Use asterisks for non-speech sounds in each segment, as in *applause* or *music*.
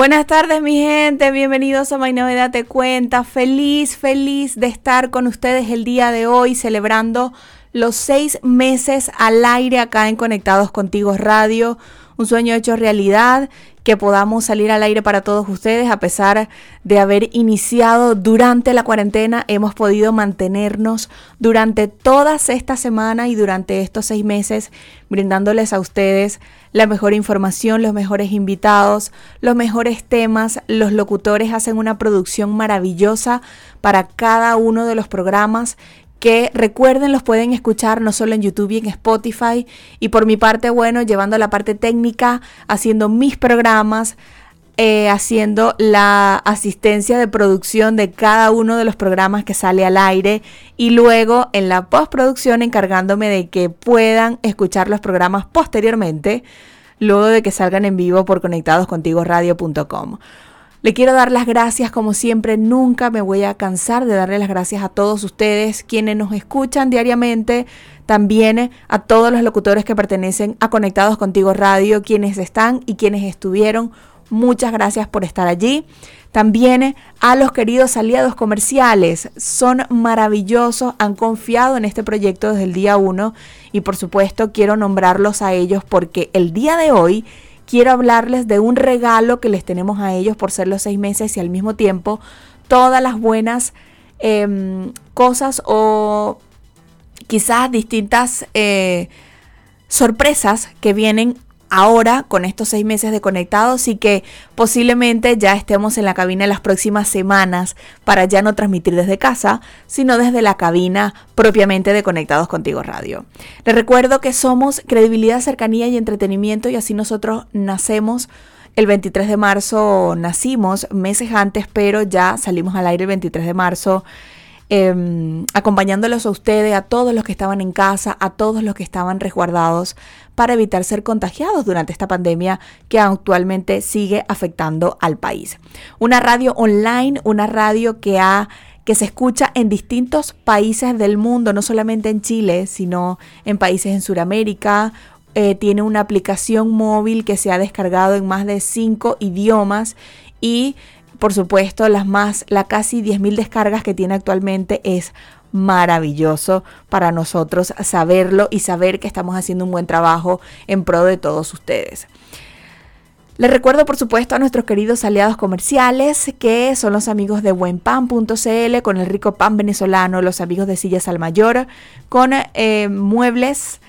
Buenas tardes mi gente, bienvenidos a My Novedad Te Cuenta. Feliz, feliz de estar con ustedes el día de hoy celebrando los seis meses al aire acá en Conectados Contigo Radio. Un sueño hecho realidad que podamos salir al aire para todos ustedes. A pesar de haber iniciado durante la cuarentena, hemos podido mantenernos durante todas estas semanas y durante estos seis meses, brindándoles a ustedes la mejor información, los mejores invitados, los mejores temas. Los locutores hacen una producción maravillosa para cada uno de los programas que recuerden los pueden escuchar no solo en YouTube y en Spotify. Y por mi parte, bueno, llevando la parte técnica, haciendo mis programas, eh, haciendo la asistencia de producción de cada uno de los programas que sale al aire y luego en la postproducción encargándome de que puedan escuchar los programas posteriormente, luego de que salgan en vivo por conectadoscontigoradio.com. Le quiero dar las gracias como siempre, nunca me voy a cansar de darle las gracias a todos ustedes quienes nos escuchan diariamente, también a todos los locutores que pertenecen a Conectados Contigo Radio, quienes están y quienes estuvieron. Muchas gracias por estar allí. También a los queridos aliados comerciales, son maravillosos, han confiado en este proyecto desde el día 1 y por supuesto quiero nombrarlos a ellos porque el día de hoy quiero hablarles de un regalo que les tenemos a ellos por ser los seis meses y al mismo tiempo todas las buenas em, cosas o quizás distintas eh, sorpresas que vienen ahora con estos seis meses de conectados y que posiblemente ya estemos en la cabina en las próximas semanas para ya no transmitir desde casa, sino desde la cabina propiamente de Conectados Contigo Radio. Les recuerdo que somos credibilidad, cercanía y entretenimiento y así nosotros nacemos. El 23 de marzo nacimos meses antes, pero ya salimos al aire el 23 de marzo Em, acompañándolos a ustedes, a todos los que estaban en casa, a todos los que estaban resguardados para evitar ser contagiados durante esta pandemia que actualmente sigue afectando al país. Una radio online, una radio que se escucha en distintos países del mundo, no solamente en Chile, sino en países en Sudamérica. Eh, tiene una aplicación móvil que se ha descargado en más de cinco idiomas y por supuesto, las más, la casi 10.000 descargas que tiene actualmente es maravilloso para nosotros saberlo y saber que estamos haciendo un buen trabajo en pro de todos ustedes. Les recuerdo, por supuesto, a nuestros queridos aliados comerciales, que son los amigos de buenpan.cl, con el rico pan venezolano, los amigos de Sillas al Mayor, con eh, muebles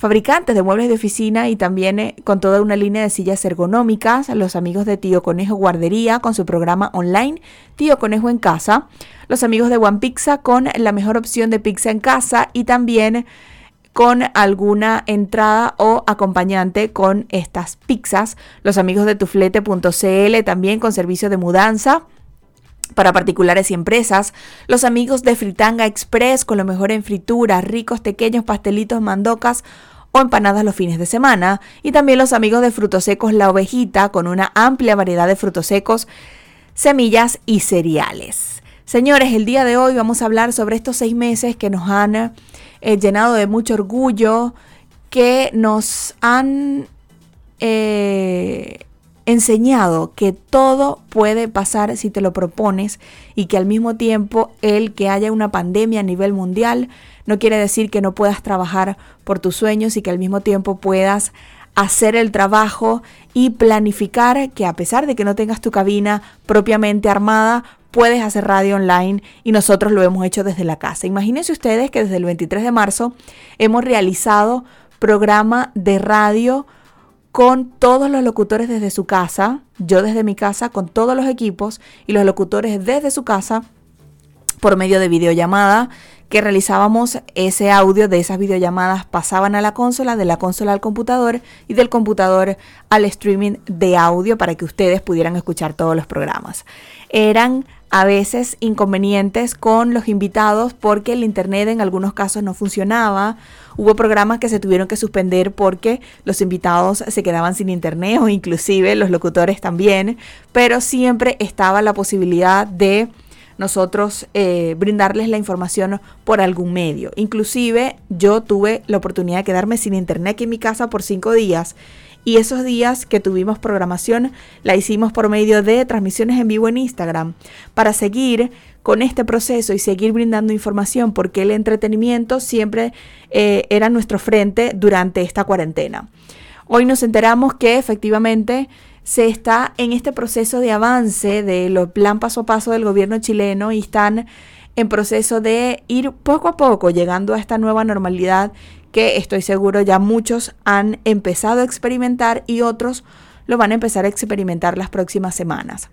fabricantes de muebles de oficina y también eh, con toda una línea de sillas ergonómicas, los amigos de Tío Conejo Guardería con su programa online Tío Conejo en Casa, los amigos de One Pizza con la mejor opción de pizza en casa y también con alguna entrada o acompañante con estas pizzas, los amigos de tuflete.cl también con servicio de mudanza para particulares y empresas, los amigos de Fritanga Express con lo mejor en fritura, ricos pequeños pastelitos, mandocas o empanadas los fines de semana, y también los amigos de Frutos Secos La Ovejita con una amplia variedad de frutos secos, semillas y cereales. Señores, el día de hoy vamos a hablar sobre estos seis meses que nos han eh, llenado de mucho orgullo, que nos han eh, enseñado que todo puede pasar si te lo propones y que al mismo tiempo el que haya una pandemia a nivel mundial no quiere decir que no puedas trabajar por tus sueños y que al mismo tiempo puedas hacer el trabajo y planificar que a pesar de que no tengas tu cabina propiamente armada, puedes hacer radio online y nosotros lo hemos hecho desde la casa. Imagínense ustedes que desde el 23 de marzo hemos realizado programa de radio con todos los locutores desde su casa, yo desde mi casa, con todos los equipos y los locutores desde su casa, por medio de videollamada que realizábamos ese audio de esas videollamadas pasaban a la consola, de la consola al computador y del computador al streaming de audio para que ustedes pudieran escuchar todos los programas. Eran a veces inconvenientes con los invitados porque el internet en algunos casos no funcionaba. Hubo programas que se tuvieron que suspender porque los invitados se quedaban sin internet o inclusive los locutores también, pero siempre estaba la posibilidad de nosotros eh, brindarles la información por algún medio. Inclusive yo tuve la oportunidad de quedarme sin internet en mi casa por cinco días y esos días que tuvimos programación la hicimos por medio de transmisiones en vivo en Instagram para seguir con este proceso y seguir brindando información porque el entretenimiento siempre eh, era nuestro frente durante esta cuarentena. Hoy nos enteramos que efectivamente se está en este proceso de avance del plan paso a paso del gobierno chileno y están en proceso de ir poco a poco llegando a esta nueva normalidad que estoy seguro ya muchos han empezado a experimentar y otros lo van a empezar a experimentar las próximas semanas.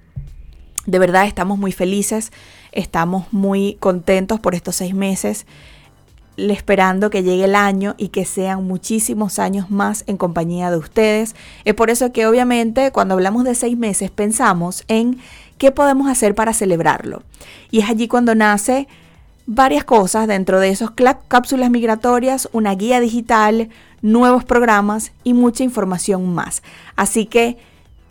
De verdad estamos muy felices, estamos muy contentos por estos seis meses esperando que llegue el año y que sean muchísimos años más en compañía de ustedes. Es por eso que obviamente cuando hablamos de seis meses pensamos en qué podemos hacer para celebrarlo. Y es allí cuando nace varias cosas dentro de esos cápsulas migratorias, una guía digital, nuevos programas y mucha información más. Así que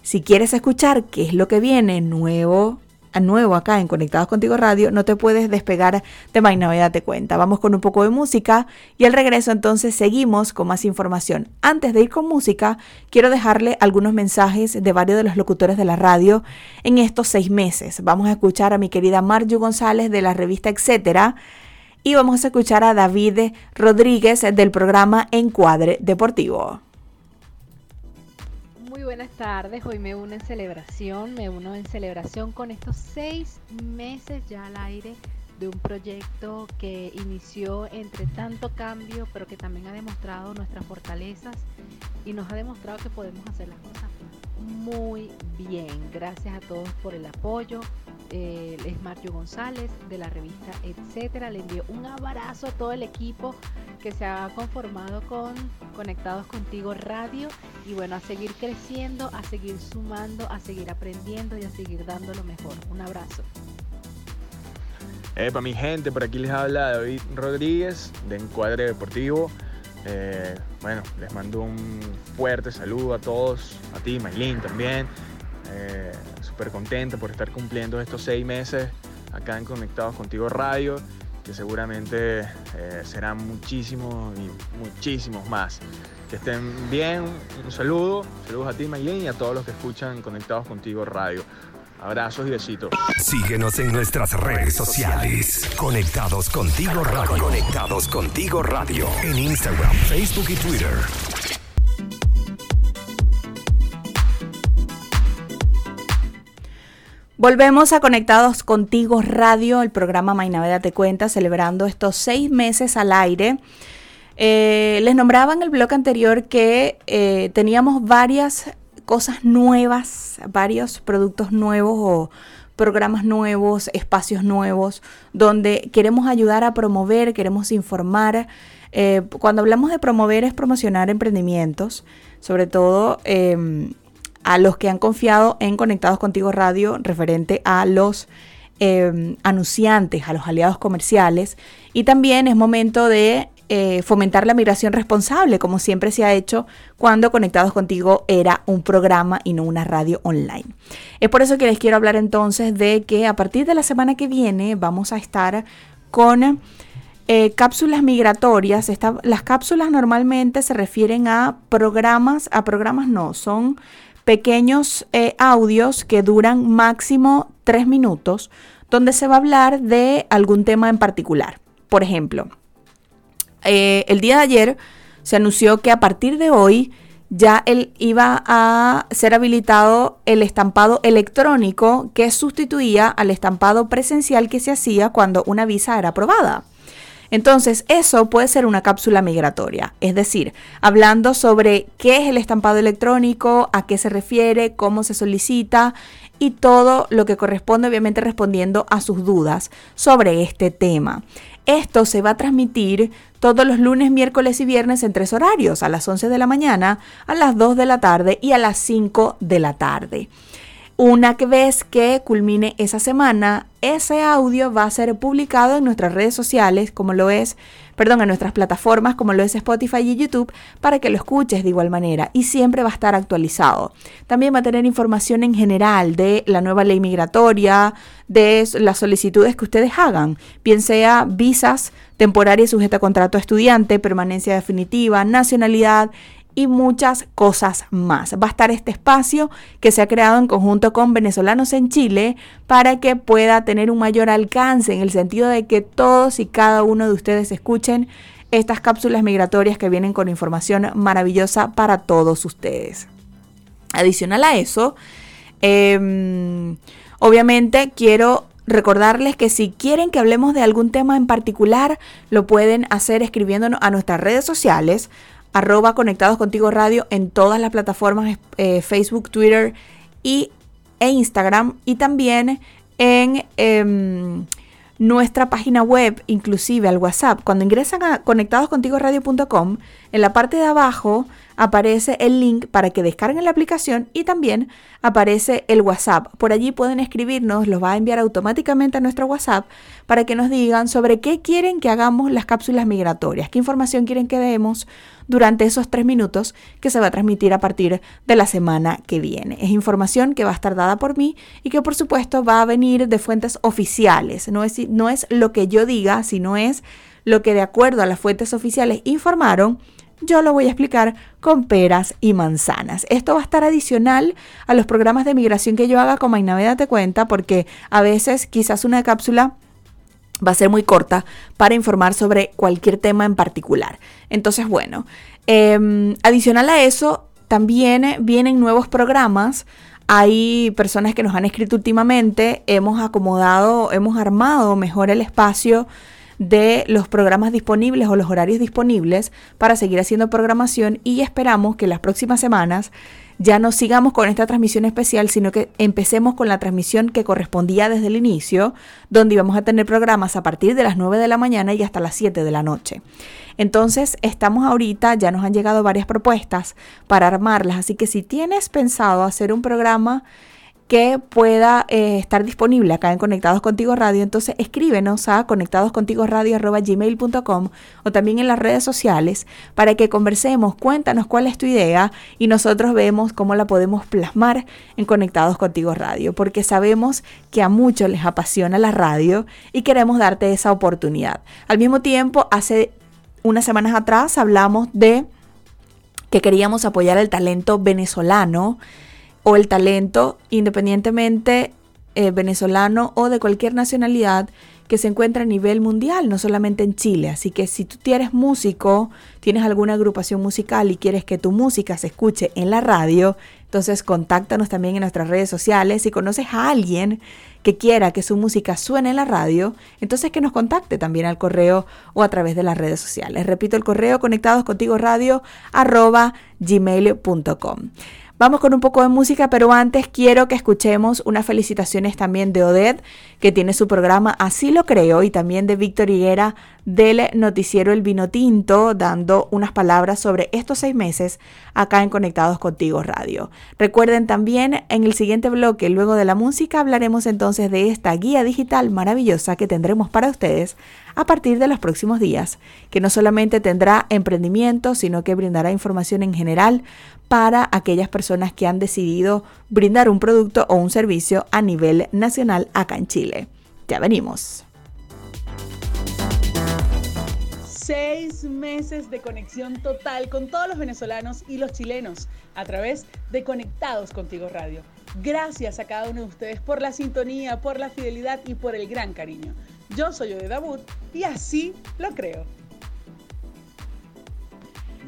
si quieres escuchar qué es lo que viene nuevo nuevo acá en Conectados Contigo Radio, no te puedes despegar de My Navidad Te Cuenta. Vamos con un poco de música y al regreso entonces seguimos con más información. Antes de ir con música, quiero dejarle algunos mensajes de varios de los locutores de la radio en estos seis meses. Vamos a escuchar a mi querida Marju González de la revista Etcétera y vamos a escuchar a David Rodríguez del programa Encuadre Deportivo buenas tardes. Hoy me uno en celebración, me uno en celebración con estos seis meses ya al aire de un proyecto que inició entre tanto cambio, pero que también ha demostrado nuestras fortalezas y nos ha demostrado que podemos hacer las cosas muy bien. Gracias a todos por el apoyo. Eh, es Mario González de la revista Etcétera. Le envío un abrazo a todo el equipo que se ha conformado con Conectados Contigo Radio y bueno, a seguir creciendo, a seguir sumando, a seguir aprendiendo y a seguir dando lo mejor. Un abrazo. para mi gente, por aquí les habla David Rodríguez de Encuadre Deportivo. Eh, bueno, les mando un fuerte saludo a todos, a ti, Maylin también. Eh, Súper contenta por estar cumpliendo estos seis meses acá en Conectados Contigo Radio, que seguramente eh, serán muchísimos y muchísimos más. Que estén bien, un saludo, saludos a ti, Maylin, y a todos los que escuchan Conectados Contigo Radio. Abrazos y besitos. Síguenos en nuestras redes sociales. Conectados contigo radio. Conectados contigo radio. En Instagram, Facebook y Twitter. Volvemos a Conectados Contigo Radio, el programa Mainaveda Te Cuenta, celebrando estos seis meses al aire. Eh, les nombraba en el blog anterior que eh, teníamos varias cosas nuevas, varios productos nuevos o programas nuevos, espacios nuevos, donde queremos ayudar a promover, queremos informar. Eh, cuando hablamos de promover es promocionar emprendimientos, sobre todo em, a los que han confiado en Conectados Contigo Radio referente a los em, anunciantes, a los aliados comerciales. Y también es momento de eh, fomentar la migración responsable, como siempre se ha hecho cuando Conectados Contigo era un programa y no una radio online. Es por eso que les quiero hablar entonces de que a partir de la semana que viene vamos a estar con eh, cápsulas migratorias. las cápsulas normalmente se refieren a programas, a programas no, son pequeños eh, audios que duran máximo tres minutos, donde se va a hablar de algún tema en particular. Por ejemplo, eh, el día de ayer se anunció que a partir de hoy ya él iba a ser habilitado el estampado electrónico que sustituía al estampado presencial que se hacía cuando una visa era aprobada. Entonces, eso puede ser una cápsula migratoria, es decir, hablando sobre qué es el estampado electrónico, a qué se refiere, cómo se solicita y todo lo que corresponde, obviamente respondiendo a sus dudas sobre este tema. Esto se va a transmitir todos los lunes, miércoles y viernes en tres horarios, a las 11 de la mañana, a las 2 de la tarde y a las 5 de la tarde. Una vez que culmine esa semana, ese audio va a ser publicado en nuestras redes sociales, como lo es, perdón, en nuestras plataformas, como lo es Spotify y YouTube, para que lo escuches de igual manera y siempre va a estar actualizado. También va a tener información en general de la nueva ley migratoria, de las solicitudes que ustedes hagan, bien sea visas temporarias sujeta a contrato estudiante, permanencia definitiva, nacionalidad y muchas cosas más. Va a estar este espacio que se ha creado en conjunto con venezolanos en Chile para que pueda tener un mayor alcance en el sentido de que todos y cada uno de ustedes escuchen estas cápsulas migratorias que vienen con información maravillosa para todos ustedes. Adicional a eso, em, obviamente quiero recordarles que si quieren que hablemos de algún tema en particular, lo pueden hacer escribiéndonos a nuestras redes sociales arroba Conectados Contigo Radio en todas las plataformas eh, Facebook, Twitter y, e Instagram y también en em, nuestra página web, inclusive al WhatsApp. Cuando ingresan a conectadoscontigoradio.com, en la parte de abajo aparece el link para que descarguen la aplicación y también aparece el WhatsApp. Por allí pueden escribirnos, los va a enviar automáticamente a nuestro WhatsApp para que nos digan sobre qué quieren que hagamos las cápsulas migratorias, qué información quieren que demos durante esos tres minutos que se va a transmitir a partir de la semana que viene. Es información que va a estar dada por mí y que por supuesto va a venir de fuentes oficiales. No es, no es lo que yo diga, sino es lo que de acuerdo a las fuentes oficiales informaron yo lo voy a explicar con peras y manzanas. Esto va a estar adicional a los programas de migración que yo haga con Mainave Date Cuenta, porque a veces quizás una cápsula va a ser muy corta para informar sobre cualquier tema en particular. Entonces, bueno, em, adicional a eso, también vienen nuevos programas. Hay personas que nos han escrito últimamente, hemos acomodado, hemos armado mejor el espacio de los programas disponibles o los horarios disponibles para seguir haciendo programación y esperamos que las próximas semanas ya no sigamos con esta transmisión especial, sino que empecemos con la transmisión que correspondía desde el inicio, donde íbamos a tener programas a partir de las 9 de la mañana y hasta las 7 de la noche. Entonces, estamos ahorita, ya nos han llegado varias propuestas para armarlas, así que si tienes pensado hacer un programa que pueda eh, estar disponible acá en Conectados Contigo Radio, entonces escríbenos a conectadoscontigoradio.gmail.com o también en las redes sociales para que conversemos, cuéntanos cuál es tu idea y nosotros vemos cómo la podemos plasmar en Conectados Contigo Radio, porque sabemos que a muchos les apasiona la radio y queremos darte esa oportunidad. Al mismo tiempo, hace unas semanas atrás hablamos de que queríamos apoyar el talento venezolano o el talento, independientemente eh, venezolano o de cualquier nacionalidad que se encuentra a nivel mundial, no solamente en Chile. Así que si tú eres músico, tienes alguna agrupación musical y quieres que tu música se escuche en la radio, entonces contáctanos también en nuestras redes sociales. Si conoces a alguien que quiera que su música suene en la radio, entonces que nos contacte también al correo o a través de las redes sociales. Repito el correo conectados radio arroba gmail.com. Vamos con un poco de música, pero antes quiero que escuchemos unas felicitaciones también de Odette, que tiene su programa Así lo creo, y también de Víctor Higuera del noticiero El Vino Tinto, dando unas palabras sobre estos seis meses acá en Conectados Contigo Radio. Recuerden también en el siguiente bloque, luego de la música, hablaremos entonces de esta guía digital maravillosa que tendremos para ustedes a partir de los próximos días, que no solamente tendrá emprendimiento, sino que brindará información en general para aquellas personas que han decidido brindar un producto o un servicio a nivel nacional acá en Chile. Ya venimos. Seis meses de conexión total con todos los venezolanos y los chilenos a través de Conectados Contigo Radio. Gracias a cada uno de ustedes por la sintonía, por la fidelidad y por el gran cariño. Yo soy Ode Dabut y así lo creo.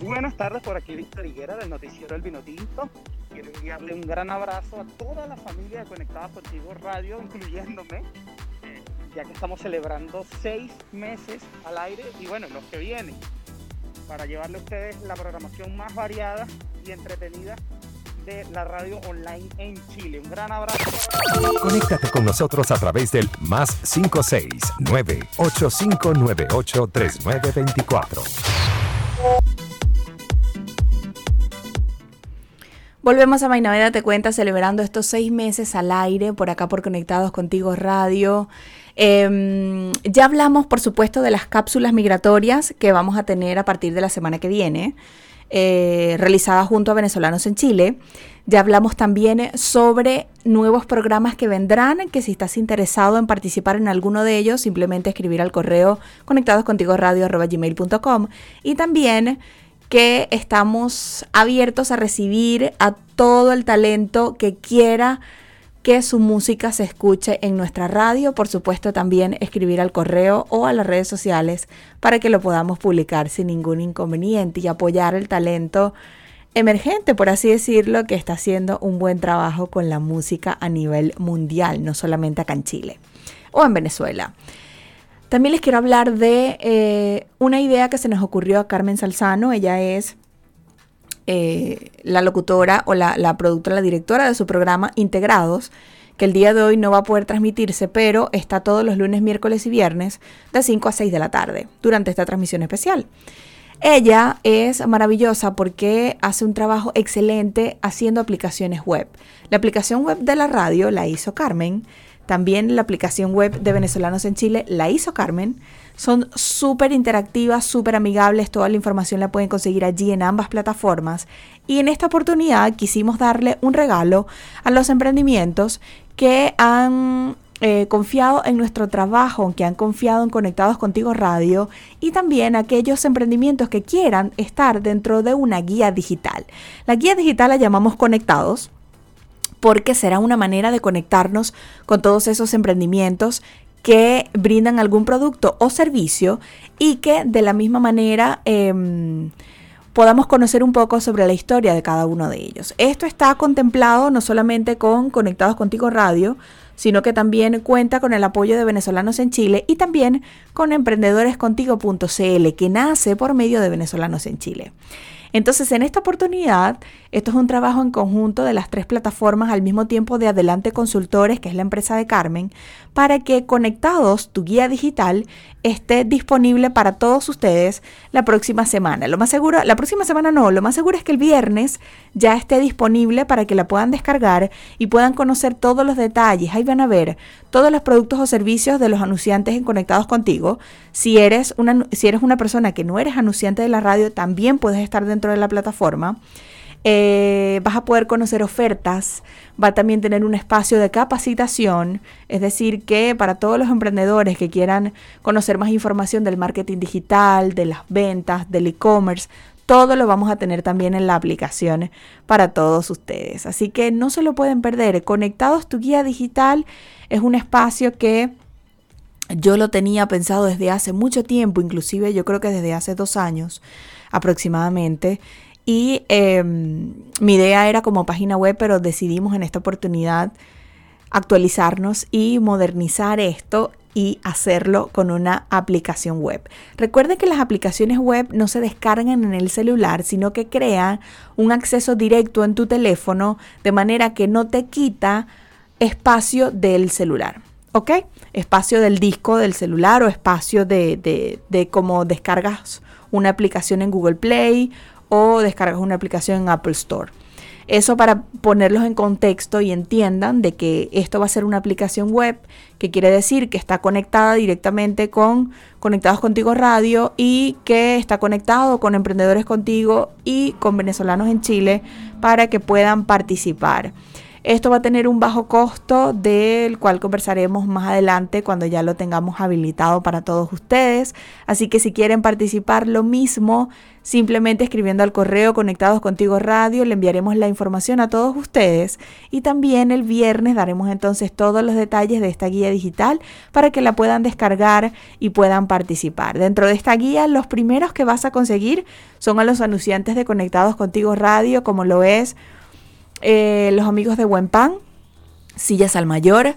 Buenas tardes, por aquí Víctor Higuera del noticiero El Vino Tinto. Quiero enviarle un gran abrazo a toda la familia de Conectados Contigo Radio, *laughs* incluyéndome ya que estamos celebrando seis meses al aire y bueno, los que vienen, para llevarle a ustedes la programación más variada y entretenida de la radio online en Chile. Un gran abrazo. Conéctate con nosotros a través del más 569 8598 3924. Volvemos a Mainaveda Te Cuenta celebrando estos seis meses al aire por acá por Conectados Contigo Radio. Em, ya hablamos, por supuesto, de las cápsulas migratorias que vamos a tener a partir de la semana que viene, eh, realizadas junto a venezolanos en Chile. Ya hablamos también sobre nuevos programas que vendrán, que si estás interesado en participar en alguno de ellos, simplemente escribir al correo conectadoscontigoradio.gmail.com y también que estamos abiertos a recibir a todo el talento que quiera que su música se escuche en nuestra radio. Por supuesto, también escribir al correo o a las redes sociales para que lo podamos publicar sin ningún inconveniente y apoyar el talento emergente, por así decirlo, que está haciendo un buen trabajo con la música a nivel mundial, no solamente acá en Chile o en Venezuela. También les quiero hablar de eh, una idea que se nos ocurrió a Carmen Salzano. Ella es eh, la locutora o la, la productora, la directora de su programa Integrados, que el día de hoy no va a poder transmitirse, pero está todos los lunes, miércoles y viernes de 5 a 6 de la tarde durante esta transmisión especial. Ella es maravillosa porque hace un trabajo excelente haciendo aplicaciones web. La aplicación web de la radio la hizo Carmen. También la aplicación web de Venezolanos en Chile la hizo Carmen. Son súper interactivas, súper amigables, toda la información la pueden conseguir allí en ambas plataformas. Y en esta oportunidad quisimos darle un regalo a los emprendimientos que han eh, confiado en nuestro trabajo, que han confiado en Conectados Contigo Radio y también aquellos emprendimientos que quieran estar dentro de una guía digital. La guía digital la llamamos Conectados porque será una manera de conectarnos con todos esos emprendimientos que brindan algún producto o servicio y que de la misma manera em, podamos conocer un poco sobre la historia de cada uno de ellos. Esto está contemplado no solamente con Conectados Contigo Radio, sino que también cuenta con el apoyo de venezolanos en Chile y también con emprendedorescontigo.cl, que nace por medio de venezolanos en Chile. Entonces, en esta oportunidad, esto es un trabajo en conjunto de las tres plataformas al mismo tiempo de Adelante Consultores, que es la empresa de Carmen, para que conectados tu guía digital esté disponible para todos ustedes la próxima semana. Lo más seguro, la próxima semana no, lo más seguro es que el viernes ya esté disponible para que la puedan descargar y puedan conocer todos los detalles. Ahí van a ver todos los productos o servicios de los anunciantes en Conectados contigo. Si eres una, si eres una persona que no eres anunciante de la radio, también puedes estar dentro de la plataforma. Eh, vas a poder conocer ofertas, va a también tener un espacio de capacitación, es decir, que para todos los emprendedores que quieran conocer más información del marketing digital, de las ventas, del e-commerce, todo lo vamos a tener también en la aplicación para todos ustedes. Así que no se lo pueden perder. Conectados tu guía digital es un espacio que yo lo tenía pensado desde hace mucho tiempo, inclusive yo creo que desde hace dos años aproximadamente. Y em, mi idea era como página web, pero decidimos en esta oportunidad actualizarnos y modernizar esto y hacerlo con una aplicación web. Recuerde que las aplicaciones web no se descargan en el celular, sino que crean un acceso directo en tu teléfono de manera que no te quita espacio del celular. ¿Ok? Espacio del disco del celular o espacio de, de, de cómo descargas una aplicación en Google Play o descargas una aplicación en Apple Store. Eso para ponerlos en contexto y entiendan de que esto va a ser una aplicación web, que quiere decir que está conectada directamente con Conectados Contigo Radio y que está conectado con Emprendedores Contigo y con venezolanos en Chile para que puedan participar. Esto va a tener un bajo costo del cual conversaremos más adelante cuando ya lo tengamos habilitado para todos ustedes. Así que si quieren participar lo mismo, simplemente escribiendo al correo Conectados Contigo Radio, le enviaremos la información a todos ustedes y también el viernes daremos entonces todos los detalles de esta guía digital para que la puedan descargar y puedan participar. Dentro de esta guía, los primeros que vas a conseguir son a los anunciantes de Conectados Contigo Radio, como lo es eh, los amigos de Buen Pan, Sillas al Mayor,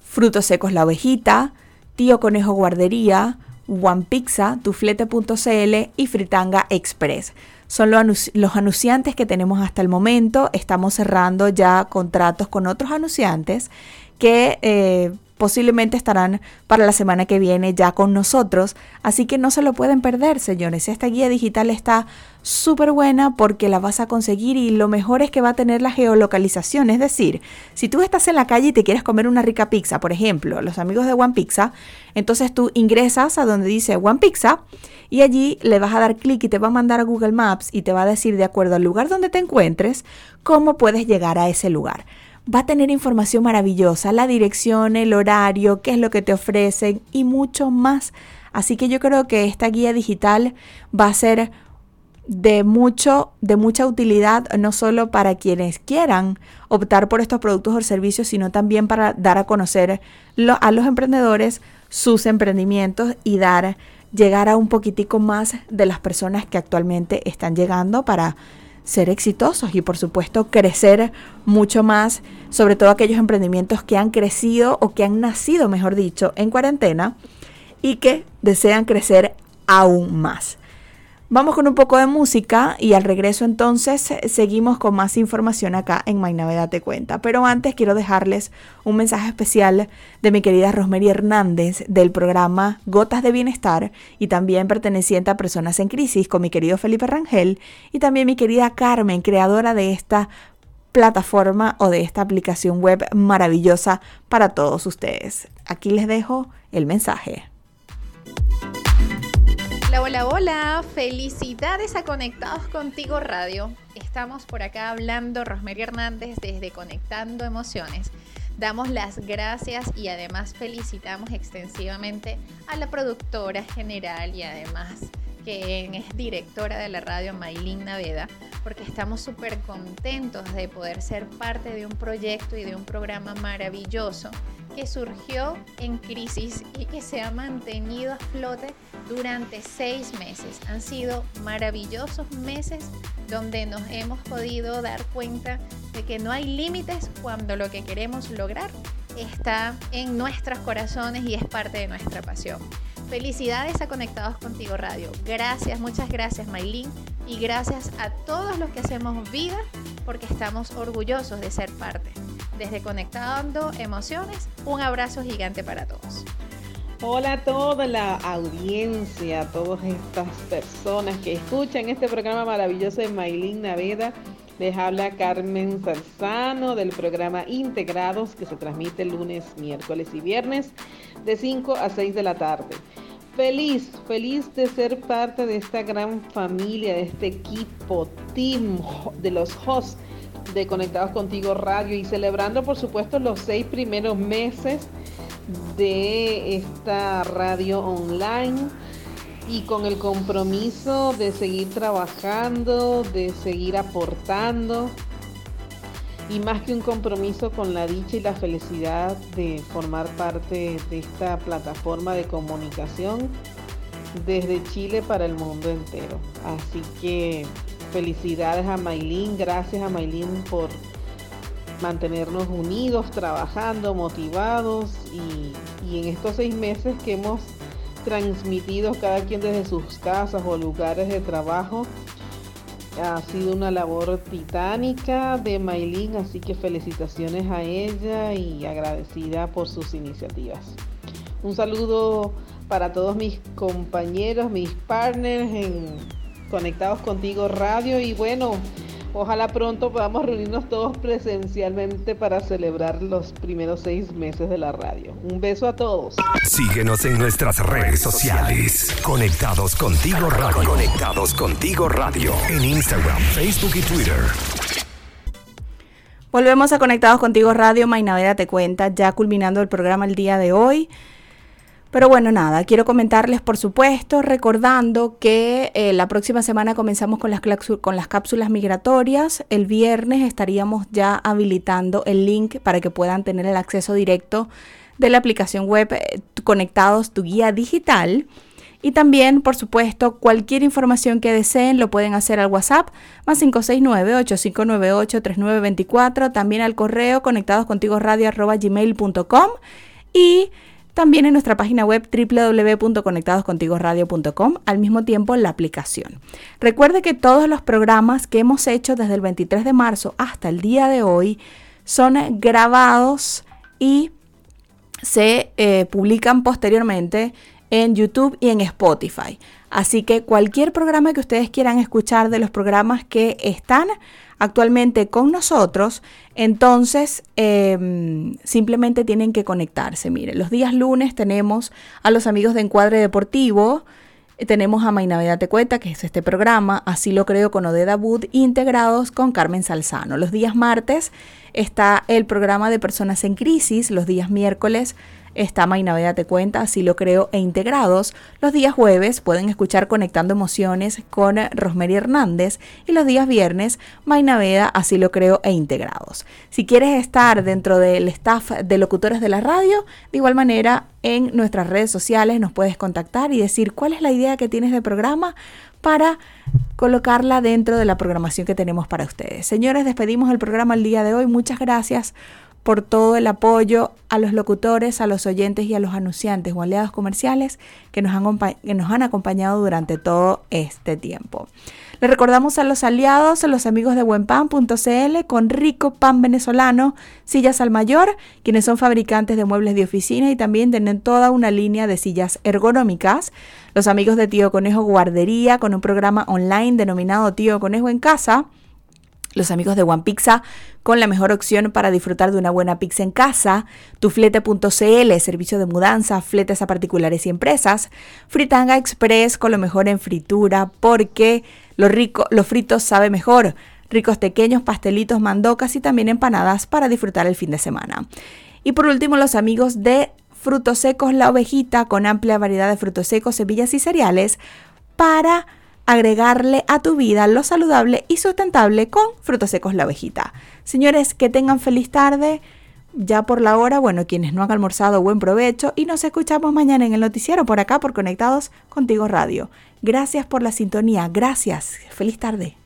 Frutos Secos La Ovejita, Tío Conejo Guardería, One Pizza, Tuflete.cl y Fritanga Express. Son los anunciantes que tenemos hasta el momento. Estamos cerrando ya contratos con otros anunciantes que eh, posiblemente estarán para la semana que viene ya con nosotros. Así que no se lo pueden perder, señores. Esta guía digital está súper buena porque la vas a conseguir y lo mejor es que va a tener la geolocalización. Es decir, si tú estás en la calle y te quieres comer una rica pizza, por ejemplo, los amigos de One Pizza, entonces tú ingresas a donde dice One Pizza y allí le vas a dar clic y te va a mandar a Google Maps y te va a decir de acuerdo al lugar donde te encuentres cómo puedes llegar a ese lugar va a tener información maravillosa, la dirección, el horario, qué es lo que te ofrecen y mucho más. Así que yo creo que esta guía digital va a ser de mucho de mucha utilidad no solo para quienes quieran optar por estos productos o servicios, sino también para dar a conocer a los emprendedores sus emprendimientos y dar llegar a un poquitico más de las personas que actualmente están llegando para ser exitosos y por supuesto crecer mucho más, sobre todo aquellos emprendimientos que han crecido o que han nacido, mejor dicho, en cuarentena y que desean crecer aún más. Vamos con un poco de música y al regreso entonces seguimos con más información acá en Mainaveda Te Cuenta. Pero antes quiero dejarles un mensaje especial de mi querida Rosemary Hernández del programa Gotas de Bienestar y también perteneciente a Personas en Crisis con mi querido Felipe Rangel y también mi querida Carmen, creadora de esta plataforma o de esta aplicación web maravillosa para todos ustedes. Aquí les dejo el mensaje. Hola, hola. Felicidades a Conectados Contigo Radio. Estamos por acá hablando Rosemary Hernández desde Conectando Emociones. Damos las gracias y además felicitamos extensivamente a la productora general y además que es directora de la radio Maylin Naveda, porque estamos súper contentos de poder ser parte de un proyecto y de un programa maravilloso que surgió en crisis y que se ha mantenido a flote durante seis meses. Han sido maravillosos meses donde nos hemos podido dar cuenta de que no hay límites cuando lo que queremos lograr está en nuestros corazones y es parte de nuestra pasión. Felicidades a Conectados Contigo Radio. Gracias, muchas gracias Maylin y gracias a todos los que hacemos vida porque estamos orgullosos de ser parte. Desde Conectando Emociones, un abrazo gigante para todos. Hola a toda la audiencia, a todas estas personas que escuchan este programa maravilloso de Maylin Naveda. Les habla Carmen Salzano del programa Integrados que se transmite lunes, miércoles y viernes de 5 a 6 de la tarde. Feliz, feliz de ser parte de esta gran familia, de este equipo, team de los hosts de Conectados Contigo Radio y celebrando por supuesto los seis primeros meses de esta radio online y con el compromiso de seguir trabajando, de seguir aportando y más que un compromiso con la dicha y la felicidad de formar parte de esta plataforma de comunicación desde Chile para el mundo entero. Así que felicidades a Maylin, gracias a Maylin por mantenernos unidos, trabajando, motivados y, en estos seis meses que hemos transmitido cada quien desde sus casas o lugares de trabajo. Ha sido una labor titánica de Maylin, así que felicitaciones a ella y agradecida por sus iniciativas. Un saludo para todos mis compañeros, mis partners en Conectados Contigo Radio y bueno, Ojalá pronto podamos reunirnos todos presencialmente para celebrar los primeros seis meses de la radio. Un beso a todos. Síguenos en nuestras redes sociales. Conectados contigo radio. Conectados contigo radio. En Instagram, Facebook y Twitter. Volvemos a Conectados contigo radio. Mainavera te cuenta, ya culminando el programa el día de hoy. Pero bueno, nada, quiero comentarles, por supuesto, recordando que eh, la próxima semana comenzamos con las, con las cápsulas migratorias. El viernes estaríamos ya habilitando el link para que puedan tener el acceso directo de la aplicación web eh, Conectados, tu guía digital. Y también, por supuesto, cualquier información que deseen lo pueden hacer al WhatsApp más 569-8598-3924, también al correo conectadoscontigoradio.gmail.com y también en nuestra página web www.conectadoscontigoradio.com, al mismo tiempo la aplicación. Recuerde que todos los programas que hemos hecho desde el 23 de marzo hasta el día de hoy son grabados y se eh, publican posteriormente en YouTube y en Spotify. Así que cualquier programa que ustedes quieran escuchar de los programas que están actualmente con nosotros, entonces em, simplemente tienen que conectarse. Mire, los días lunes tenemos a los amigos de Encuadre Deportivo, tenemos a Navidad Te Cuenta, que es este programa, así lo creo con Odeda Wood, integrados con Carmen Salzano. Los días martes está el programa de Personas en Crisis, los días miércoles está Mainaveda Te Cuenta, así lo creo, e integrados. Los días jueves pueden escuchar Conectando Emociones con Rosemary Hernández y los días viernes Mainaveda, así lo creo, e integrados. Si quieres estar dentro del staff de locutores de la radio, de igual manera en nuestras redes sociales nos puedes contactar y decir cuál es la idea que tienes de programa para colocarla dentro de la programación que tenemos para ustedes. Señores, despedimos el programa el día de hoy. Muchas gracias por todo el apoyo a los locutores, a los oyentes y a los anunciantes o aliados comerciales que nos han, que nos han acompañado durante todo este tiempo. Le recordamos a los aliados, a los amigos de buenpan.cl con rico pan venezolano, sillas al mayor, quienes son fabricantes de muebles de oficina y también tienen toda una línea de sillas ergonómicas. Los amigos de Tío Conejo Guardería con un programa online denominado Tío Conejo en Casa los amigos de One Pizza con la mejor opción para disfrutar de una buena pizza en casa, tuflete.cl, servicio de mudanza, fletes a particulares y empresas, Fritanga Express con lo mejor en fritura porque lo rico, lo frito sabe mejor, ricos pequeños, pastelitos, mandocas y también empanadas para disfrutar el fin de semana. Y por último, los amigos de Frutos Secos La Ovejita con amplia variedad de frutos secos, semillas y cereales para agregarle a tu vida lo saludable y sustentable con frutos secos la ovejita. Señores, que tengan feliz tarde. Ya por la hora, bueno, quienes no han almorzado, buen provecho y nos escuchamos mañana en el noticiero por acá por Conectados Contigo Radio. Gracias por la sintonía, gracias, feliz tarde.